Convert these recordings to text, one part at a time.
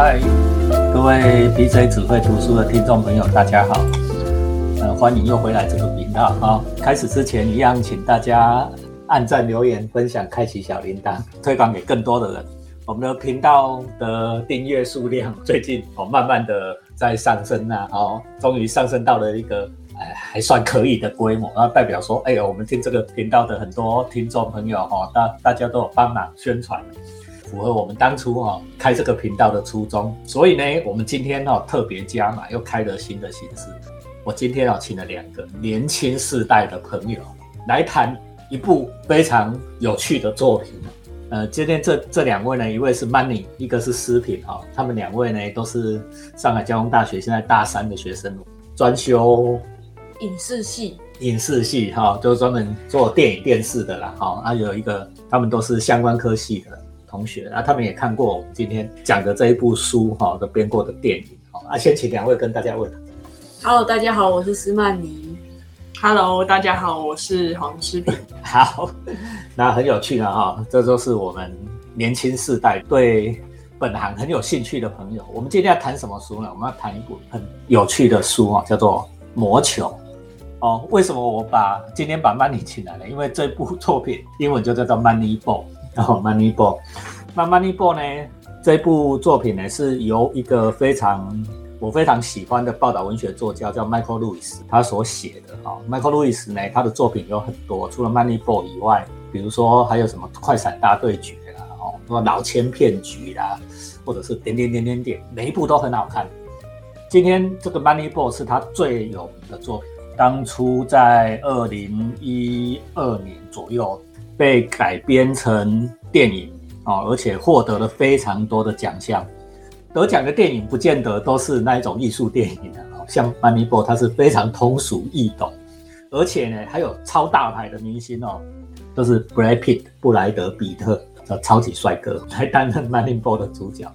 嗨，各位 BJ 只会读书的听众朋友，大家好，呃，欢迎又回来这个频道啊。开始之前，一样请大家按赞、留言、分享、开启小铃铛，推广给更多的人。我们的频道的订阅数量最近哦，慢慢的在上升啊，哦，终于上升到了一个哎还算可以的规模，那代表说，哎呦，我们听这个频道的很多听众朋友哈，大大家都有帮忙宣传。符合我们当初哈开这个频道的初衷，所以呢，我们今天哈特别加码，又开了新的形式。我今天啊请了两个年轻世代的朋友来谈一部非常有趣的作品。呃，今天这这两位呢，一位是 Money，一个是诗品哈。他们两位呢都是上海交通大学现在大三的学生，专修影视系，影视系哈，就是专门做电影电视的啦。哈，啊有一个他们都是相关科系的。同学啊，他们也看过我们今天讲的这一部书哈的编过的电影好啊，先请两位跟大家问。Hello，大家好，我是斯曼尼。Hello，大家好，我是黄诗平。好，那很有趣的哈，这都是我们年轻世代对本行很有兴趣的朋友。我们今天要谈什么书呢？我们要谈一部很有趣的书哈，叫做《魔球》哦。为什么我把今天把 Money 请来了？因为这部作品英文就叫做 Money Ball。然后 Moneyball，那 Moneyball 呢？这部作品呢是由一个非常我非常喜欢的报道文学作家叫 Michael Lewis 他所写的。哦，Michael Lewis 呢，他的作品有很多，除了 Moneyball 以外，比如说还有什么快闪大对决啦，哦，什么老千骗局啦，或者是点点点点点，每一部都很好看。今天这个 Moneyball 是他最有名的作品，当初在二零一二年左右。被改编成电影哦，而且获得了非常多的奖项。得奖的电影不见得都是那一种艺术电影的哦，像《Moneyball》它是非常通俗易懂，而且呢还有超大牌的明星哦，都是 Brad Pitt 布莱德比特的超级帅哥 来担任《Moneyball》的主角。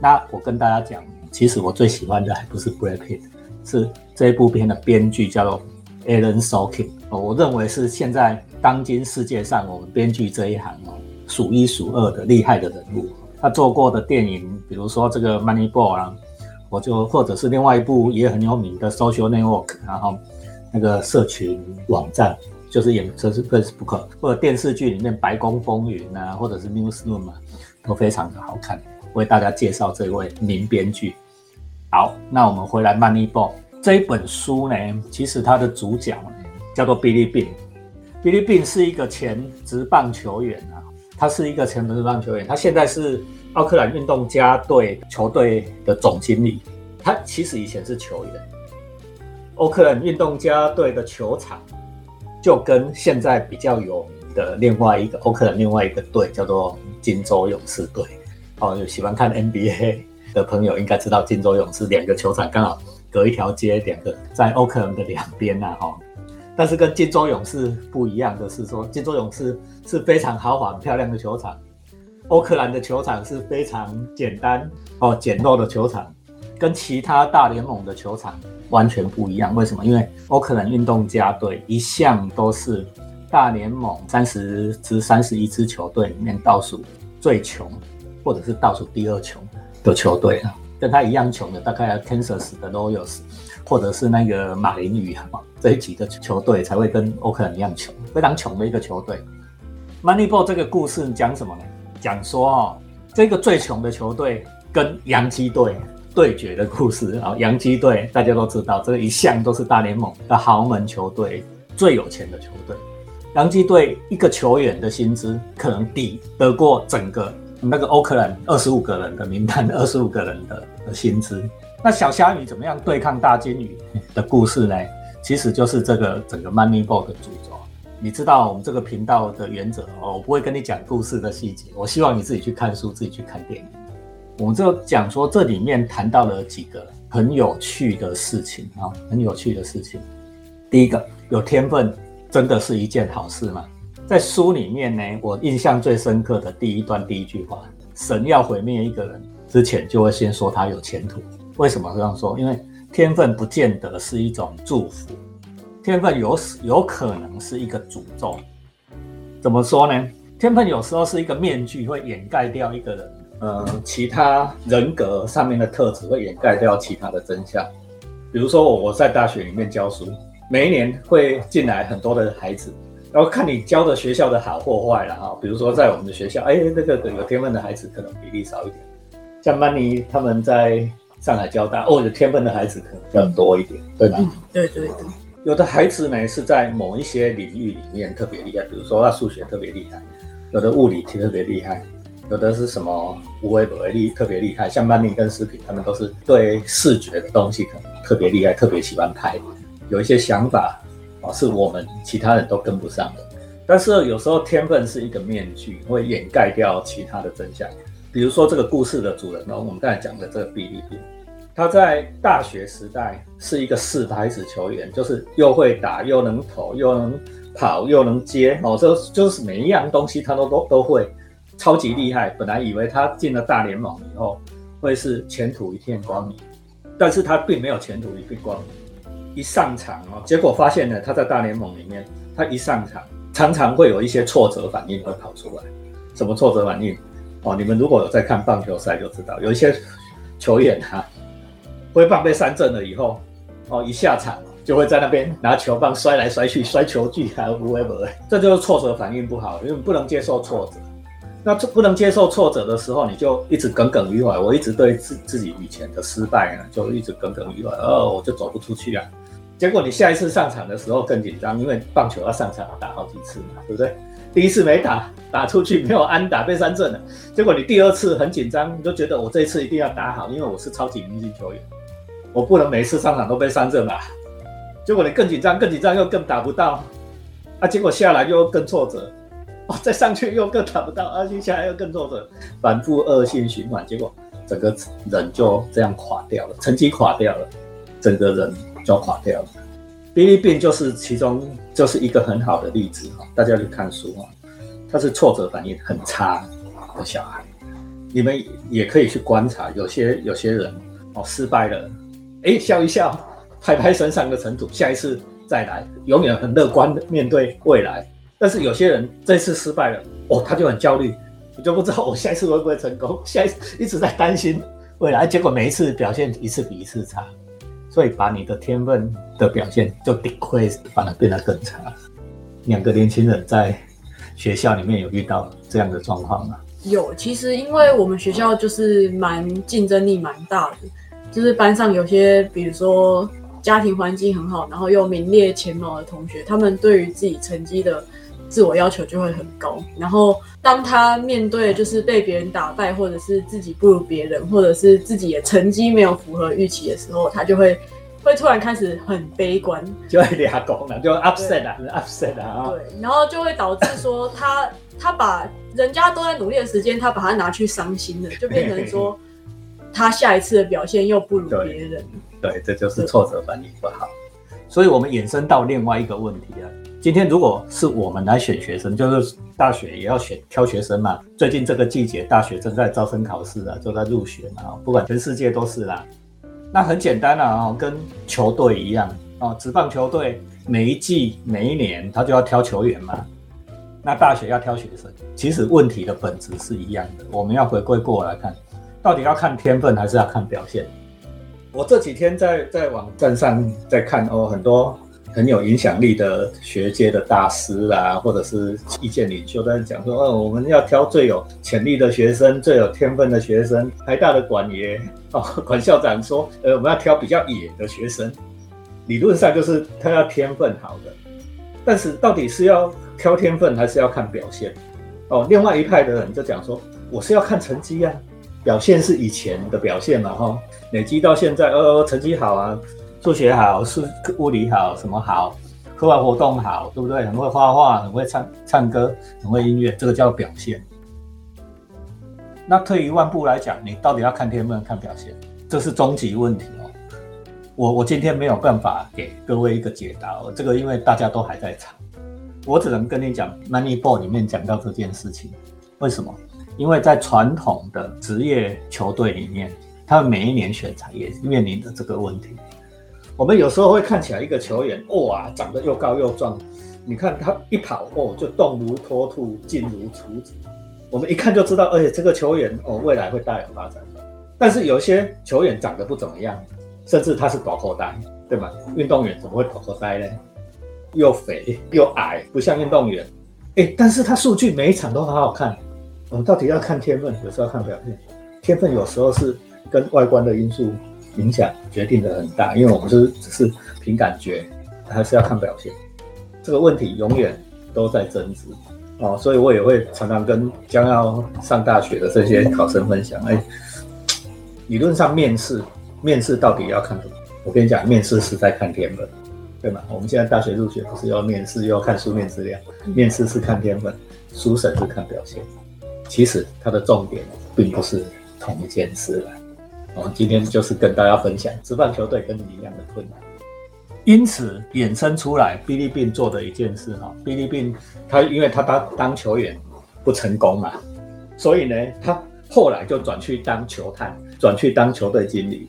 那我跟大家讲，其实我最喜欢的还不是 Brad Pitt，是这一部片的编剧叫做 Alan Sorkin 哦，我认为是现在。当今世界上，我们编剧这一行哦，数一数二的厉害的人物。他做过的电影，比如说这个《Moneyball》啊，我就或者是另外一部也很有名的《Social Network》，然后那个社群网站，就是演这是 Facebook，或者电视剧里面《白宫风云》啊，或者是《Newsroom》啊，都非常的好看。为大家介绍这位名编剧。好，那我们回来《Moneyball》这一本书呢，其实它的主角叫做 Billy Bean。菲律宾是一个前职棒球员啊，他是一个前职棒球员，他现在是奥克兰运动家队球队的总经理。他其实以前是球员。奥克兰运动家队的球场就跟现在比较有名的另外一个奥克兰另外一个队叫做金州勇士队。哦，有喜欢看 NBA 的朋友应该知道金州勇士两个球场刚好隔一条街，两个在奥克兰的两边呐，哈。但是跟金州勇士不一样的是，说金州勇士是非常豪华、漂亮的球场，欧克兰的球场是非常简单哦、简陋的球场，跟其他大联盟的球场完全不一样。为什么？因为欧克兰运动家队一向都是大联盟三十支、三十一支球队里面倒数最穷，或者是倒数第二穷的球队啊。跟他一样穷的，大概 Kansas 的 Royals，或者是那个马林鱼啊。这一级的球队才会跟欧克兰一样穷，非常穷的一个球队。Moneyball 这个故事讲什么呢？讲说哦，这个最穷的球队跟洋基队对决的故事啊。洋基队大家都知道，这一向都是大联盟的豪门球队，最有钱的球队。洋基队一个球员的薪资可能抵得过整个那个欧克兰二十五个人的名单，二十五个人的薪资。那小虾米怎么样对抗大金鱼 的故事呢？其实就是这个整个 Money Book 的主轴。你知道我们这个频道的原则哦，我不会跟你讲故事的细节，我希望你自己去看书，自己去看电影。我们就讲说这里面谈到了几个很有趣的事情啊，很有趣的事情。第一个，有天分真的是一件好事吗？在书里面呢，我印象最深刻的第一段第一句话：神要毁灭一个人之前，就会先说他有前途。为什么这样说？因为天分不见得是一种祝福，天分有时有可能是一个诅咒。怎么说呢？天分有时候是一个面具，会掩盖掉一个人呃其他人格上面的特质会掩盖掉其他的真相。比如说我我在大学里面教书，每一年会进来很多的孩子，然后看你教的学校的好或坏了哈。比如说在我们的学校，哎，那个有天分的孩子可能比例少一点，像曼妮他们在上海交大，哦，有天分的孩子可能更多一点，对吧？嗯，对对对，有的孩子呢是在某一些领域里面特别厉害，比如说他数学特别厉害，有的物理特别厉害，有的是什么无为不为力特别厉害，像曼宁跟视频，他们都是对视觉的东西可能特别厉害，特别喜欢拍，有一些想法啊是我们其他人都跟不上的。但是有时候天分是一个面具，会掩盖掉其他的真相。比如说这个故事的主人公，我们刚才讲的这个比利宾，他在大学时代是一个四拍子球员，就是又会打，又能投，又能跑，又能接，哦，这就是每一样东西他都都都会，超级厉害。本来以为他进了大联盟以后会是前途一片光明，但是他并没有前途一片光明。一上场哦，结果发现呢，他在大联盟里面，他一上场常常会有一些挫折反应会跑出来。什么挫折反应？哦，你们如果有在看棒球赛就知道，有一些球员啊、挥棒被三振了以后，哦，一下场就会在那边拿球棒摔来摔去，摔球具还有 whatever，这就是挫折反应不好，因为不能接受挫折。那这不能接受挫折的时候，你就一直耿耿于怀。我一直对自自己以前的失败呢，就一直耿耿于怀，哦，我就走不出去啊。结果你下一次上场的时候更紧张，因为棒球要上场打好几次嘛，对不对？第一次没打，打出去没有安打被三振了。结果你第二次很紧张，你就觉得我这一次一定要打好，因为我是超级明星球员，我不能每次上场都被三振吧。结果你更紧张，更紧张又更打不到，啊，结果下来又更挫折，哦，再上去又更打不到，啊，接下来又更挫折，反复恶性循环，结果整个人就这样垮掉了，成绩垮掉了，整个人就垮掉了。比利病就是其中就是一个很好的例子哈，大家去看书哈，他是挫折反应很差的小孩，你们也可以去观察，有些有些人哦失败了，哎笑一笑，拍拍身上的尘土，下一次再来，永远很乐观的面对未来。但是有些人这次失败了，哦他就很焦虑，我就不知道我下一次会不会成功，下一次一直在担心未来，结果每一次表现一次比一次差。所以把你的天分的表现就顶会反而变得更差。两个年轻人在学校里面有遇到这样的状况吗？有。其实因为我们学校就是蛮竞争力蛮大的，就是班上有些比如说家庭环境很好，然后又名列前茅的同学，他们对于自己成绩的自我要求就会很高。然后当他面对就是被别人打败，或者是自己不如别人，或者是自己的成绩没有符合预期的时候，他就会会突然开始很悲观，就会俩拱了，就 upset 啊，upset 啊。对，然后就会导致说他他把人家都在努力的时间，他把它拿去伤心了，就变成说 他下一次的表现又不如别人。对，这就是挫折反应不好。所以我们衍生到另外一个问题啊。今天如果是我们来选学生，就是大学也要选挑学生嘛。最近这个季节，大学正在招生考试啊，就在入学嘛。不管全世界都是啦。那很简单啊，跟球队一样啊，职棒球队每一季每一年他就要挑球员嘛。那大学要挑学生，其实问题的本质是一样的。我们要回归过来看，到底要看天分还是要看表现？我这几天在在网站上在看哦，很多。很有影响力的学界的大师啊，或者是意见领袖在讲说，哦，我们要挑最有潜力的学生，最有天分的学生。台大的管爷 哦，管校长说，呃，我们要挑比较野的学生。理论上就是他要天分好的，但是到底是要挑天分还是要看表现？哦，另外一派的人就讲说，我是要看成绩啊，表现是以前的表现嘛，哈，累积到现在，呃，成绩好啊。数学好，数物理好，什么好？课外活动好，对不对？很会画画，很会唱唱歌，很会音乐，这个叫表现。那退一万步来讲，你到底要看天分，看表现，这是终极问题哦。我我今天没有办法给各位一个解答哦，这个因为大家都还在场，我只能跟你讲《Moneyball》里面讲到这件事情。为什么？因为在传统的职业球队里面，他们每一年选材也面临着这个问题。我们有时候会看起来一个球员，哇，长得又高又壮，你看他一跑，哦，就动如脱兔，静如处子。我们一看就知道，而且这个球员哦未来会大有发展。但是有些球员长得不怎么样，甚至他是短后呆，对吗？运动员怎么会短后呆呢？又肥又矮，不像运动员。哎，但是他数据每一场都很好看。我们到底要看天分，有时候要看表现。天分有时候是跟外观的因素影响决定的很大，因为我们是只是凭感觉，还是要看表现。这个问题永远都在争执哦，所以我也会常常跟将要上大学的这些考生分享。哎，理论上面试，面试到底要看什么？我跟你讲，面试是在看天分。对吗？我们现在大学入学不是要面试，又要看书面资料。面试是看天分，书审是看表现。其实它的重点并不是同一件事了。我们今天就是跟大家分享，职棒球队跟你一样的困难。因此衍生出来，比利宾做的一件事哈，比利宾他因为他当当球员不成功嘛，所以呢，他后来就转去当球探，转去当球队经理。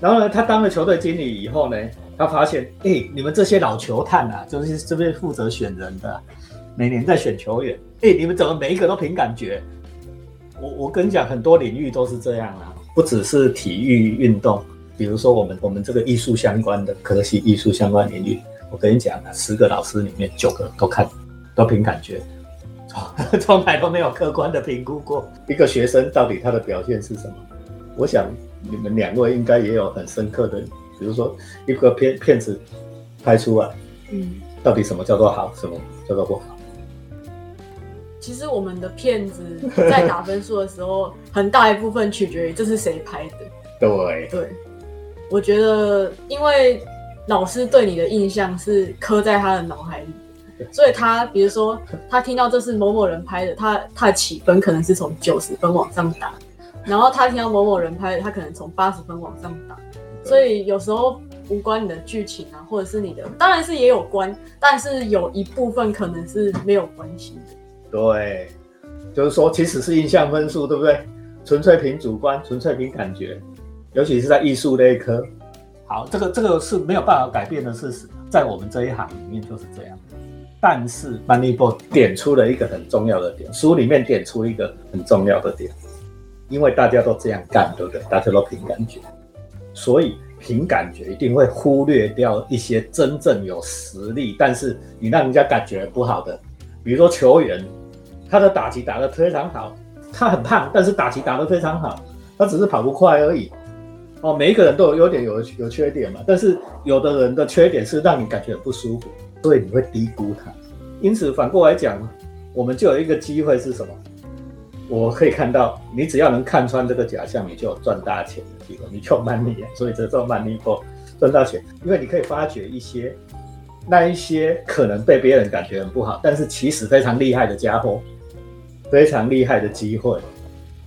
然后呢，他当了球队经理以后呢？他发现，哎，你们这些老球探啊，就是这边负责选人的，每年在选球员，哎，你们怎么每一个都凭感觉？我我跟你讲，很多领域都是这样啊，不只是体育运动，比如说我们我们这个艺术相关的科系，艺术相关领域，我跟你讲啊，十个老师里面九个都看，都凭感觉，从 从来都没有客观的评估过一个学生到底他的表现是什么。我想你们两位应该也有很深刻的。比如说一个片片子拍出来，嗯，到底什么叫做好，什么叫做不好？其实我们的片子在打分数的时候，很大一部分取决于这是谁拍的。对对，我觉得因为老师对你的印象是刻在他的脑海里，所以他比如说他听到这是某某人拍的，他他的起分可能是从九十分往上打，然后他听到某某人拍的，他可能从八十分往上打。所以有时候无关你的剧情啊，或者是你的，当然是也有关，但是有一部分可能是没有关系的。对，就是说，其实是印象分数，对不对？纯粹凭主观，纯粹凭感觉，尤其是在艺术那一科。好，这个这个是没有办法改变的事实，在我们这一行里面就是这样。但是 Moneyball 点出了一个很重要的点，书里面点出一个很重要的点，因为大家都这样干，对不对？大家都凭感觉。所以凭感觉一定会忽略掉一些真正有实力，但是你让人家感觉不好的，比如说球员，他的打击打得非常好，他很胖，但是打击打得非常好，他只是跑不快而已。哦，每一个人都有优点有有缺点嘛，但是有的人的缺点是让你感觉很不舒服，所以你会低估他。因此反过来讲，我们就有一个机会是什么？我可以看到，你只要能看穿这个假象，你就有赚大钱的机会。你就慢力，所以这叫慢力波赚大钱，因为你可以发掘一些那一些可能被别人感觉很不好，但是其实非常厉害的家伙，非常厉害的机会。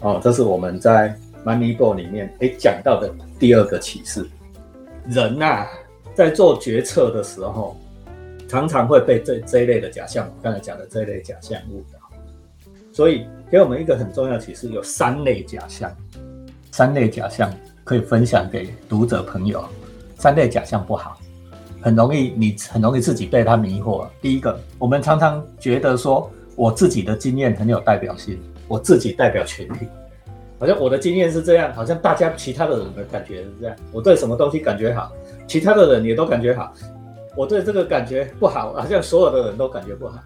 哦，这是我们在 Moneyball 里面诶讲到的第二个启示。人呐，在做决策的时候，常常会被这这一类的假象，我刚才讲的这一类假象误导。所以给我们一个很重要的启示，有三类假象，三类假象可以分享给读者朋友。三类假象不好，很容易你很容易自己被他迷惑。第一个，我们常常觉得说我自己的经验很有代表性，我自己代表全体，好像我的经验是这样，好像大家其他的人的感觉是这样。我对什么东西感觉好，其他的人也都感觉好。我对这个感觉不好，好像所有的人都感觉不好。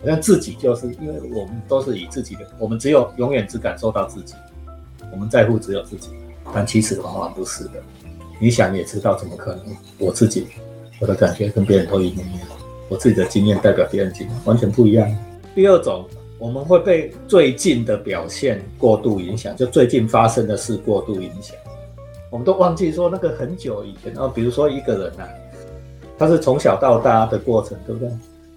好像自己就是因为我们都是以自己的，我们只有永远只感受到自己，我们在乎只有自己，但其实往往不是的。你想也知道，怎么可能？我自己我的感觉跟别人都一模一样，我自己的经验代表别人经验完全不一样。第二种，我们会被最近的表现过度影响，就最近发生的事过度影响，我们都忘记说那个很久以前。然后比如说一个人啊，他是从小到大的过程，对不对？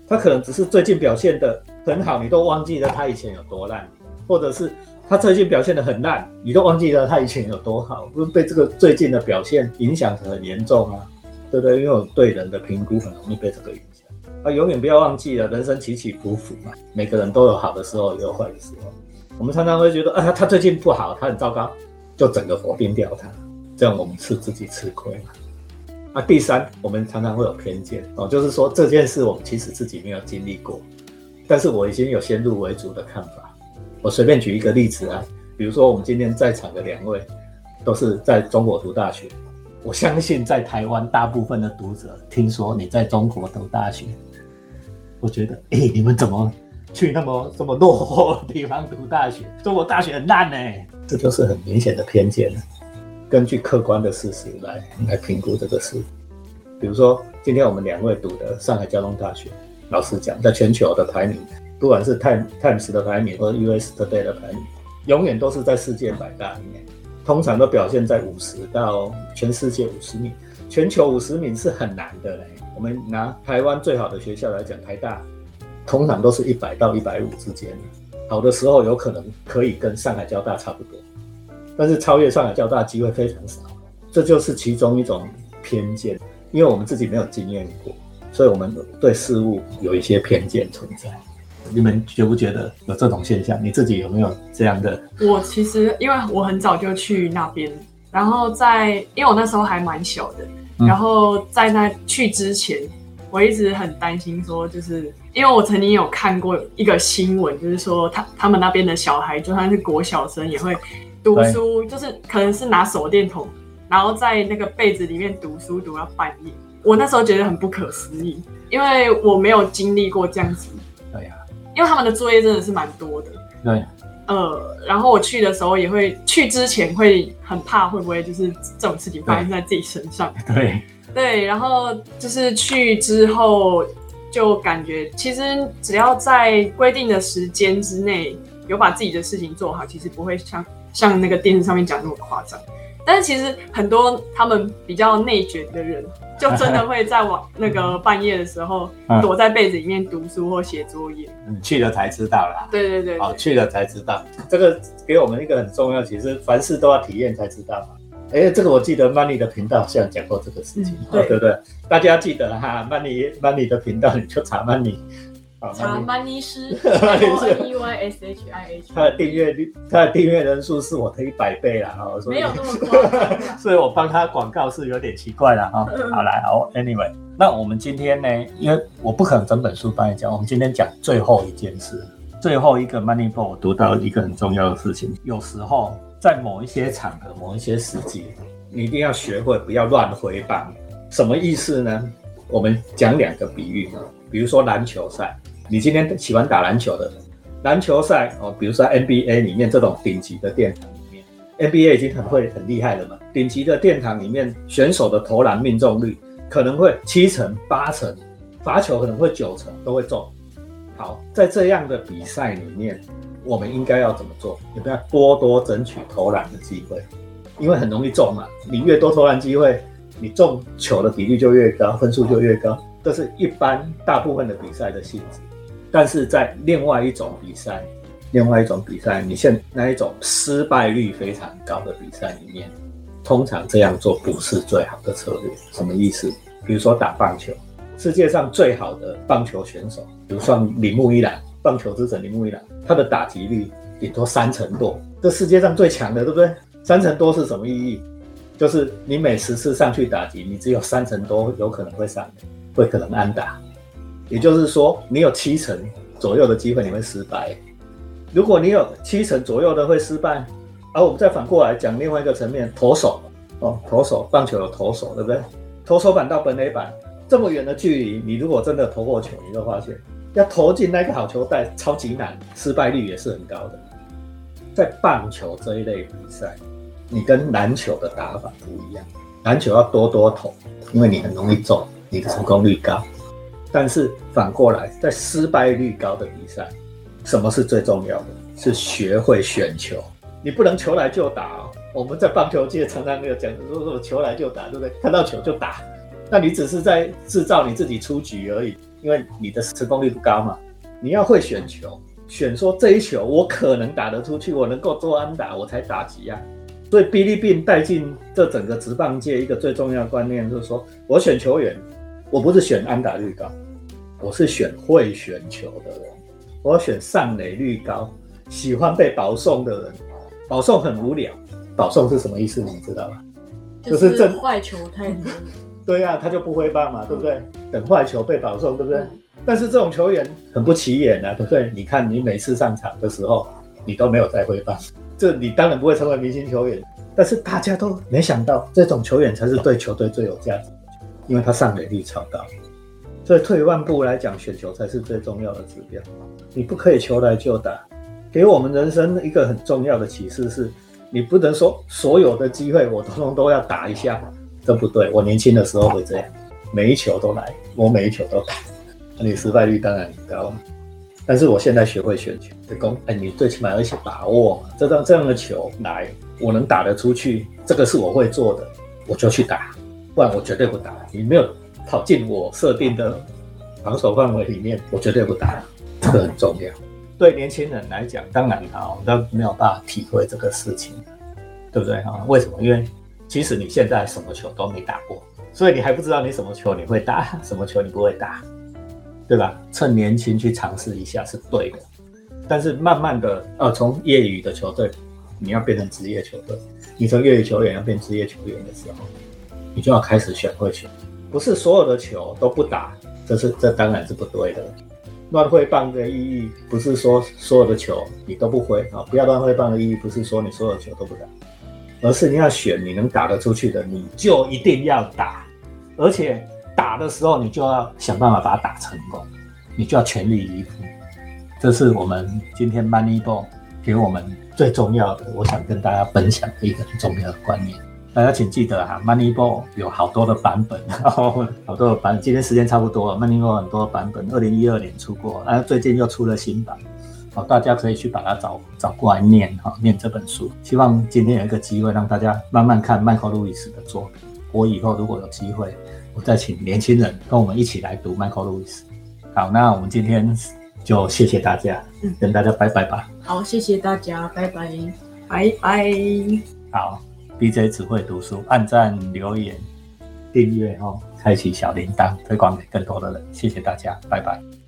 他可能只是最近表现的很好，你都忘记了他以前有多烂，或者是他最近表现的很烂，你都忘记了他以前有多好，不是被这个最近的表现影响很严重啊？对不对？因为我对人的评估很容易被这个影响。啊，永远不要忘记了，人生起起伏伏嘛，每个人都有好的时候，也有坏的时候。我们常常会觉得，啊，他最近不好，他很糟糕，就整个否定掉他，这样我们是自己吃亏嘛。啊，第三，我们常常会有偏见哦，就是说这件事我们其实自己没有经历过，但是我已经有先入为主的看法，我随便举一个例子啊，比如说我们今天在场的两位都是在中国读大学，我相信在台湾大部分的读者听说你在中国读大学，我觉得，哎，你们怎么去那么这么落后的地方读大学？中国大学很烂呢，这就是很明显的偏见。根据客观的事实来来评估这个事，比如说今天我们两位读的上海交通大学，老实讲，在全球的排名，不管是 Time Times 的排名或者 US Today 的排名，永远都是在世界百大里面，通常都表现在五十到全世界五十名，全球五十名是很难的嘞。我们拿台湾最好的学校来讲，台大，通常都是一百到一百五之间，好的时候有可能可以跟上海交大差不多。但是超越上海交大机会非常少，这就是其中一种偏见，因为我们自己没有经验过，所以我们对事物有一些偏见存在。你们觉不觉得有这种现象？你自己有没有这样的？我其实因为我很早就去那边，然后在因为我那时候还蛮小的，然后在那去之前，我一直很担心说，就是因为我曾经有看过一个新闻，就是说他他们那边的小孩就算是国小生也会。读书就是可能是拿手电筒，然后在那个被子里面读书读到半夜。我那时候觉得很不可思议，因为我没有经历过这样子。对呀，因为他们的作业真的是蛮多的。对，呃，然后我去的时候也会去之前会很怕会不会就是这种事情发生在自己身上。对对，然后就是去之后就感觉其实只要在规定的时间之内有把自己的事情做好，其实不会像。像那个电视上面讲那么夸张，但是其实很多他们比较内卷的人，就真的会在晚那个半夜的时候躲在被子里面读书或写作业。嗯，去了才知道啦。对对对，哦，去了才知道，这个给我们一个很重要，其实凡事都要体验才知道嘛。哎，这个我记得 Money 的频道好像讲过这个事情，对不对？大家记得哈，Money Money 的频道你就查 Money。查曼尼斯，M E Y S H I H。他的订阅率，他的订阅人数是我的一百倍了哈。没有那么多。所以我帮他广告是有点奇怪了哈。好来，好，Anyway，那我们今天呢，因为我不可能整本书帮你讲，我们今天讲最后一件事，最后一个 Money Ball，我读到一个很重要的事情，有时候在某一些场合、某一些时机，你一定要学会不要乱回棒。什么意思呢？我们讲两个比喻，比如说篮球赛。你今天喜欢打篮球的篮球赛哦，比如说 NBA 里面这种顶级的殿堂里面，NBA 已经很会很厉害了嘛。顶级的殿堂里面，选手的投篮命中率可能会七成八成，罚球可能会九成都会中。好，在这样的比赛里面，我们应该要怎么做？有没有多多争取投篮的机会？因为很容易中嘛，你越多投篮机会，你中球的比例就越高，分数就越高。这是一般大部分的比赛的性质。但是在另外一种比赛，另外一种比赛，你现那一种失败率非常高的比赛里面，通常这样做不是最好的策略。什么意思？比如说打棒球，世界上最好的棒球选手，比如说铃木一朗，棒球之神铃木一朗，他的打击率顶多三成多，这世界上最强的，对不对？三成多是什么意义？就是你每十次上去打击，你只有三成多有可能会上，会可能安打。也就是说，你有七成左右的机会你会失败。如果你有七成左右的会失败，而我们再反过来讲另外一个层面，投手哦，投手棒球有投手，对不对？投手板到本垒板这么远的距离，你如果真的投过球，你会发现要投进那个好球带超级难，失败率也是很高的。在棒球这一类比赛，你跟篮球的打法不一样，篮球要多多投，因为你很容易中，你的成功率高。但是反过来，在失败率高的比赛，什么是最重要的？是学会选球。你不能球来就打。哦我们在棒球界常常有讲，如果球来就打，对不对？看到球就打，那你只是在制造你自己出局而已，因为你的成功率不高嘛。你要会选球，选说这一球我可能打得出去，我能够做安打，我才打击啊。所以哔哩哔哩带进这整个职棒界一个最重要的观念，就是说我选球员。我不是选安打率高，我是选会选球的人。我选上垒率高、喜欢被保送的人。保送很无聊，保送是什么意思？你知道吗？就是等坏球太多。对呀，他就不挥棒嘛，对不对？等坏球被保送，对不对？但是这种球员很不起眼啊，对不对？你看你每次上场的时候，你都没有在挥棒，这你当然不会成为明星球员。但是大家都没想到，这种球员才是对球队最有价值的，因为他上垒率超高。所以退一万步来讲，选球才是最重要的指标。你不可以球来就打。给我们人生一个很重要的启示是，你不能说所有的机会我通通都要打一下，这不对。我年轻的时候会这样，每一球都来，我每一球都打，那你失败率当然很高。但是我现在学会选球，就讲，哎，你最起码有一些把握嘛，这张这样的球来，我能打得出去，这个是我会做的，我就去打，不然我绝对不打。你没有跑进我设定的防守范围里面，我绝对不打，这个很重要。对年轻人来讲，当然啊，都没有办法体会这个事情，对不对啊？为什么？因为其实你现在什么球都没打过，所以你还不知道你什么球你会打，什么球你不会打，对吧？趁年轻去尝试一下是对的，但是慢慢的，呃，从业余的球队你要变成职业球队，你从业余球员要变职业球员的时候，你就要开始选会球，不是所有的球都不打，这是这当然是不对的。乱挥棒的意义不是说所有的球你都不挥啊，不要乱挥棒的意义不是说你所有的球都不打，而是你要选你能打得出去的，你就一定要打，而且打的时候你就要想办法把它打成功，你就要全力以赴。这是我们今天 Moneyball 给我们最重要的，我想跟大家分享的一个很重要的观念。大家请记得哈，Moneyball 有好多的版本，好多的版。今天时间差不多了，Moneyball 很多版本，二零一二年出过，啊，最近又出了新版，好，大家可以去把它找找过来念哈，念这本书。希望今天有一个机会让大家慢慢看迈克·路易斯的作品。我以后如果有机会，我再请年轻人跟我们一起来读迈克·路易斯。好，那我们今天就谢谢大家，跟大家拜拜吧。好，谢谢大家，拜拜，拜拜。好。BJ 只会读书，按赞、留言、订阅哦，开启小铃铛，推广给更多的人。谢谢大家，拜拜。